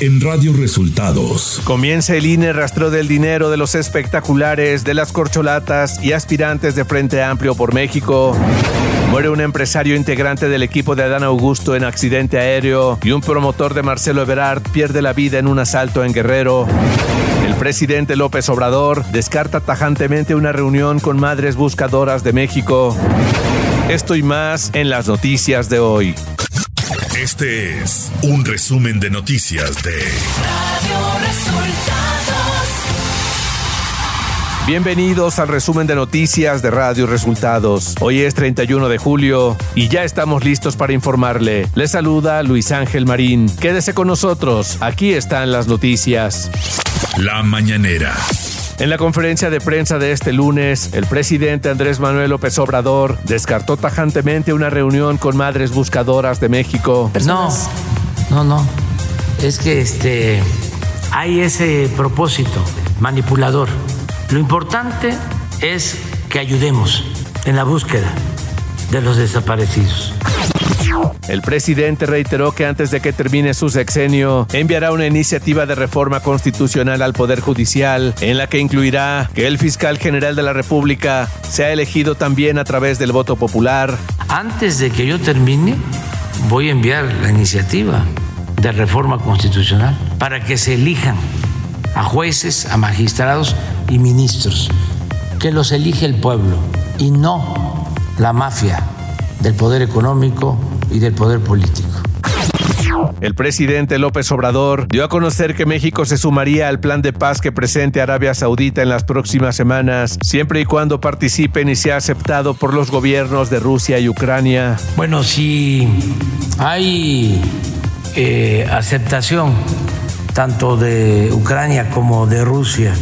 en Radio Resultados. Comienza el INE rastreo del dinero de los espectaculares, de las corcholatas y aspirantes de Frente Amplio por México. Muere un empresario integrante del equipo de Adán Augusto en accidente aéreo y un promotor de Marcelo Eberard pierde la vida en un asalto en Guerrero. El presidente López Obrador descarta tajantemente una reunión con madres buscadoras de México. Esto y más en las noticias de hoy. Este es un resumen de noticias de Radio Resultados. Bienvenidos al resumen de noticias de Radio Resultados. Hoy es 31 de julio y ya estamos listos para informarle. Le saluda Luis Ángel Marín. Quédese con nosotros. Aquí están las noticias. La mañanera. En la conferencia de prensa de este lunes, el presidente Andrés Manuel López Obrador descartó tajantemente una reunión con madres buscadoras de México. No, no, no. Es que este hay ese propósito manipulador. Lo importante es que ayudemos en la búsqueda de los desaparecidos. El presidente reiteró que antes de que termine su sexenio, enviará una iniciativa de reforma constitucional al Poder Judicial, en la que incluirá que el fiscal general de la República sea elegido también a través del voto popular. Antes de que yo termine, voy a enviar la iniciativa de reforma constitucional para que se elijan a jueces, a magistrados y ministros, que los elige el pueblo y no la mafia del poder económico y del poder político. El presidente López Obrador dio a conocer que México se sumaría al plan de paz que presente Arabia Saudita en las próximas semanas, siempre y cuando participen y sea aceptado por los gobiernos de Rusia y Ucrania. Bueno, si hay eh, aceptación tanto de Ucrania como de Rusia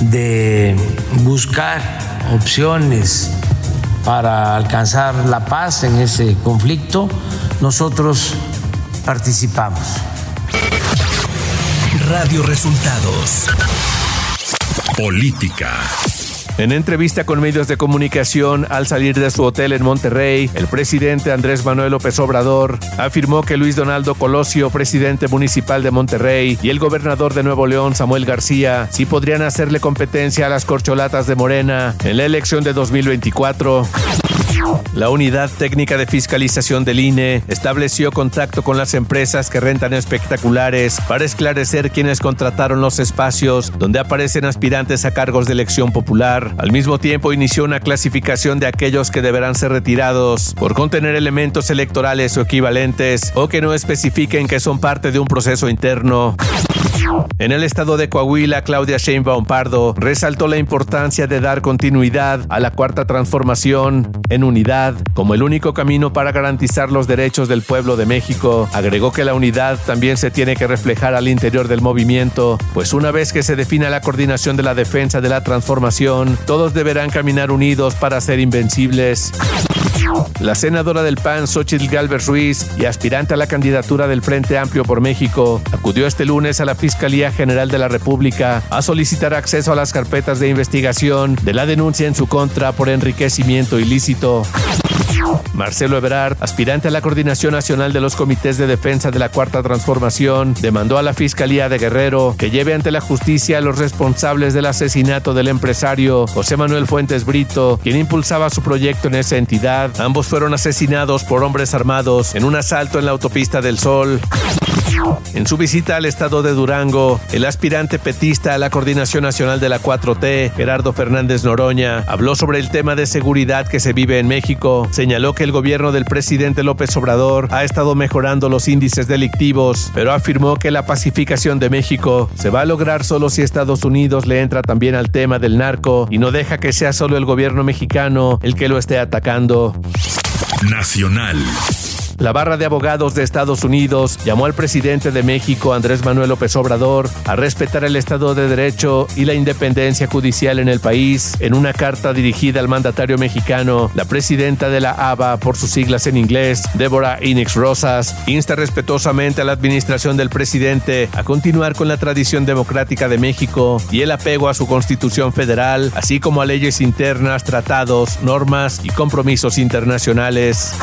de buscar opciones para alcanzar la paz en ese conflicto, nosotros participamos. Radio Resultados. Política. En entrevista con medios de comunicación al salir de su hotel en Monterrey, el presidente Andrés Manuel López Obrador afirmó que Luis Donaldo Colosio, presidente municipal de Monterrey, y el gobernador de Nuevo León, Samuel García, sí podrían hacerle competencia a las corcholatas de Morena en la elección de 2024. La Unidad Técnica de Fiscalización del INE estableció contacto con las empresas que rentan espectaculares para esclarecer quiénes contrataron los espacios donde aparecen aspirantes a cargos de elección popular. Al mismo tiempo inició una clasificación de aquellos que deberán ser retirados por contener elementos electorales o equivalentes o que no especifiquen que son parte de un proceso interno. En el estado de Coahuila, Claudia Sheinbaum Pardo resaltó la importancia de dar continuidad a la cuarta transformación en unidad como el único camino para garantizar los derechos del pueblo de México. Agregó que la unidad también se tiene que reflejar al interior del movimiento, pues una vez que se defina la coordinación de la defensa de la transformación, todos deberán caminar unidos para ser invencibles. La senadora del PAN, Xochitl Galvez Ruiz, y aspirante a la candidatura del Frente Amplio por México, acudió este lunes a la Fiscalía General de la República a solicitar acceso a las carpetas de investigación de la denuncia en su contra por enriquecimiento ilícito. Marcelo Ebrard, aspirante a la Coordinación Nacional de los Comités de Defensa de la Cuarta Transformación, demandó a la Fiscalía de Guerrero que lleve ante la justicia a los responsables del asesinato del empresario José Manuel Fuentes Brito, quien impulsaba su proyecto en esa entidad. Ambos fueron asesinados por hombres armados en un asalto en la autopista del Sol. En su visita al estado de Durango, el aspirante petista a la Coordinación Nacional de la 4T, Gerardo Fernández Noroña, habló sobre el tema de seguridad que se vive en México. Señaló que el gobierno del presidente López Obrador ha estado mejorando los índices delictivos, pero afirmó que la pacificación de México se va a lograr solo si Estados Unidos le entra también al tema del narco y no deja que sea solo el gobierno mexicano el que lo esté atacando. Nacional. La barra de abogados de Estados Unidos llamó al presidente de México, Andrés Manuel López Obrador, a respetar el Estado de Derecho y la independencia judicial en el país. En una carta dirigida al mandatario mexicano, la presidenta de la ABA, por sus siglas en inglés, Débora Inix Rosas, insta respetuosamente a la administración del presidente a continuar con la tradición democrática de México y el apego a su constitución federal, así como a leyes internas, tratados, normas y compromisos internacionales.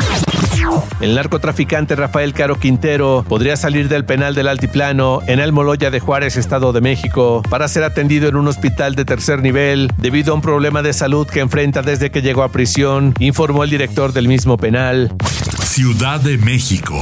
El narcotraficante Rafael Caro Quintero podría salir del penal del Altiplano en el Moloya de Juárez, Estado de México, para ser atendido en un hospital de tercer nivel debido a un problema de salud que enfrenta desde que llegó a prisión, informó el director del mismo penal. Ciudad de México.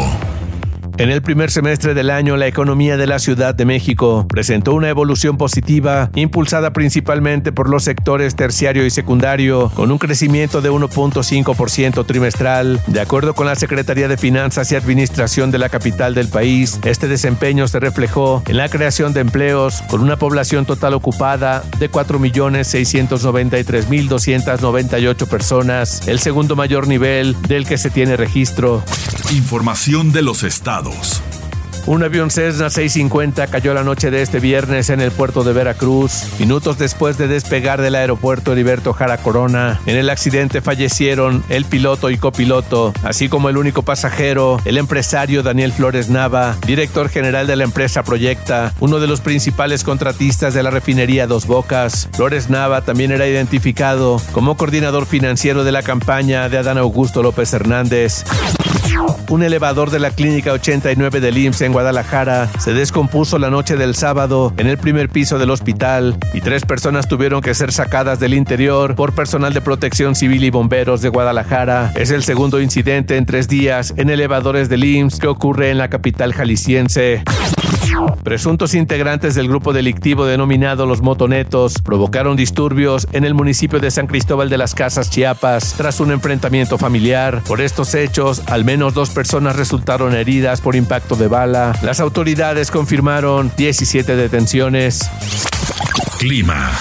En el primer semestre del año, la economía de la Ciudad de México presentó una evolución positiva, impulsada principalmente por los sectores terciario y secundario, con un crecimiento de 1.5% trimestral. De acuerdo con la Secretaría de Finanzas y Administración de la capital del país, este desempeño se reflejó en la creación de empleos, con una población total ocupada de 4.693.298 personas, el segundo mayor nivel del que se tiene registro. Información de los estados. Un avión Cessna 650 cayó la noche de este viernes en el puerto de Veracruz, minutos después de despegar del aeropuerto Heriberto Jara Corona. En el accidente fallecieron el piloto y copiloto, así como el único pasajero, el empresario Daniel Flores Nava, director general de la empresa Proyecta, uno de los principales contratistas de la refinería Dos Bocas. Flores Nava también era identificado como coordinador financiero de la campaña de Adán Augusto López Hernández. Un elevador de la Clínica 89 del IMSS en Guadalajara se descompuso la noche del sábado en el primer piso del hospital y tres personas tuvieron que ser sacadas del interior por personal de protección civil y bomberos de Guadalajara. Es el segundo incidente en tres días en elevadores del IMSS que ocurre en la capital jalisciense. Presuntos integrantes del grupo delictivo denominado Los Motonetos provocaron disturbios en el municipio de San Cristóbal de las Casas, Chiapas, tras un enfrentamiento familiar. Por estos hechos, al menos dos personas resultaron heridas por impacto de bala. Las autoridades confirmaron 17 detenciones. Clima.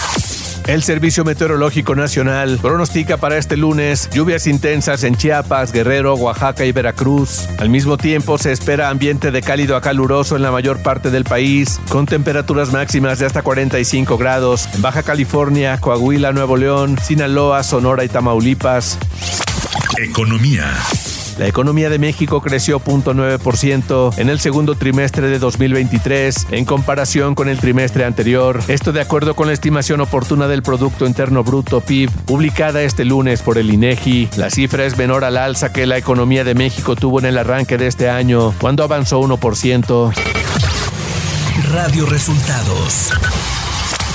El Servicio Meteorológico Nacional pronostica para este lunes lluvias intensas en Chiapas, Guerrero, Oaxaca y Veracruz. Al mismo tiempo se espera ambiente de cálido a caluroso en la mayor parte del país, con temperaturas máximas de hasta 45 grados en Baja California, Coahuila, Nuevo León, Sinaloa, Sonora y Tamaulipas. Economía. La economía de México creció 0.9% en el segundo trimestre de 2023 en comparación con el trimestre anterior. Esto de acuerdo con la estimación oportuna del Producto Interno Bruto PIB publicada este lunes por el INEGI. La cifra es menor al alza que la economía de México tuvo en el arranque de este año, cuando avanzó 1%. Radio Resultados.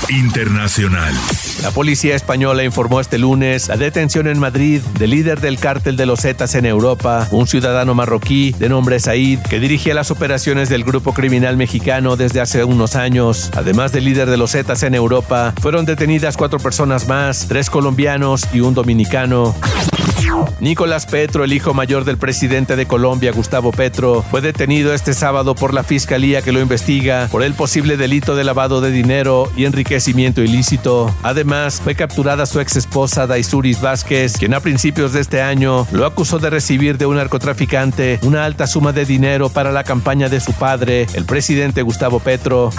Internacional. La policía española informó este lunes la detención en Madrid del líder del cártel de los Zetas en Europa, un ciudadano marroquí de nombre Said, que dirigía las operaciones del grupo criminal mexicano desde hace unos años. Además del líder de los Zetas en Europa, fueron detenidas cuatro personas más, tres colombianos y un dominicano. Nicolás Petro, el hijo mayor del presidente de Colombia, Gustavo Petro, fue detenido este sábado por la fiscalía que lo investiga por el posible delito de lavado de dinero y enriquecimiento ilícito. Además, fue capturada su ex esposa Daisuris Vázquez, quien a principios de este año lo acusó de recibir de un narcotraficante una alta suma de dinero para la campaña de su padre, el presidente Gustavo Petro.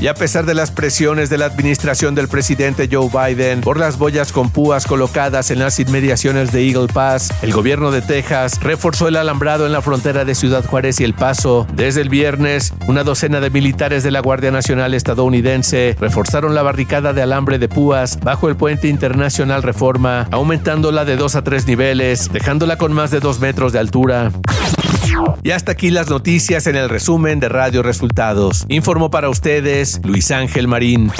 Y a pesar de las presiones de la administración del presidente Joe Biden por las boyas con púas colocadas en las inmediaciones de Eagle Pass, el gobierno de Texas reforzó el alambrado en la frontera de Ciudad Juárez y El Paso. Desde el viernes, una docena de militares de la Guardia Nacional estadounidense reforzaron la barricada de alambre de púas bajo el puente internacional Reforma, aumentándola de 2 a 3 niveles, dejándola con más de 2 metros de altura. Y hasta aquí las noticias en el resumen de Radio Resultados. Informó para ustedes Luis Ángel Marín.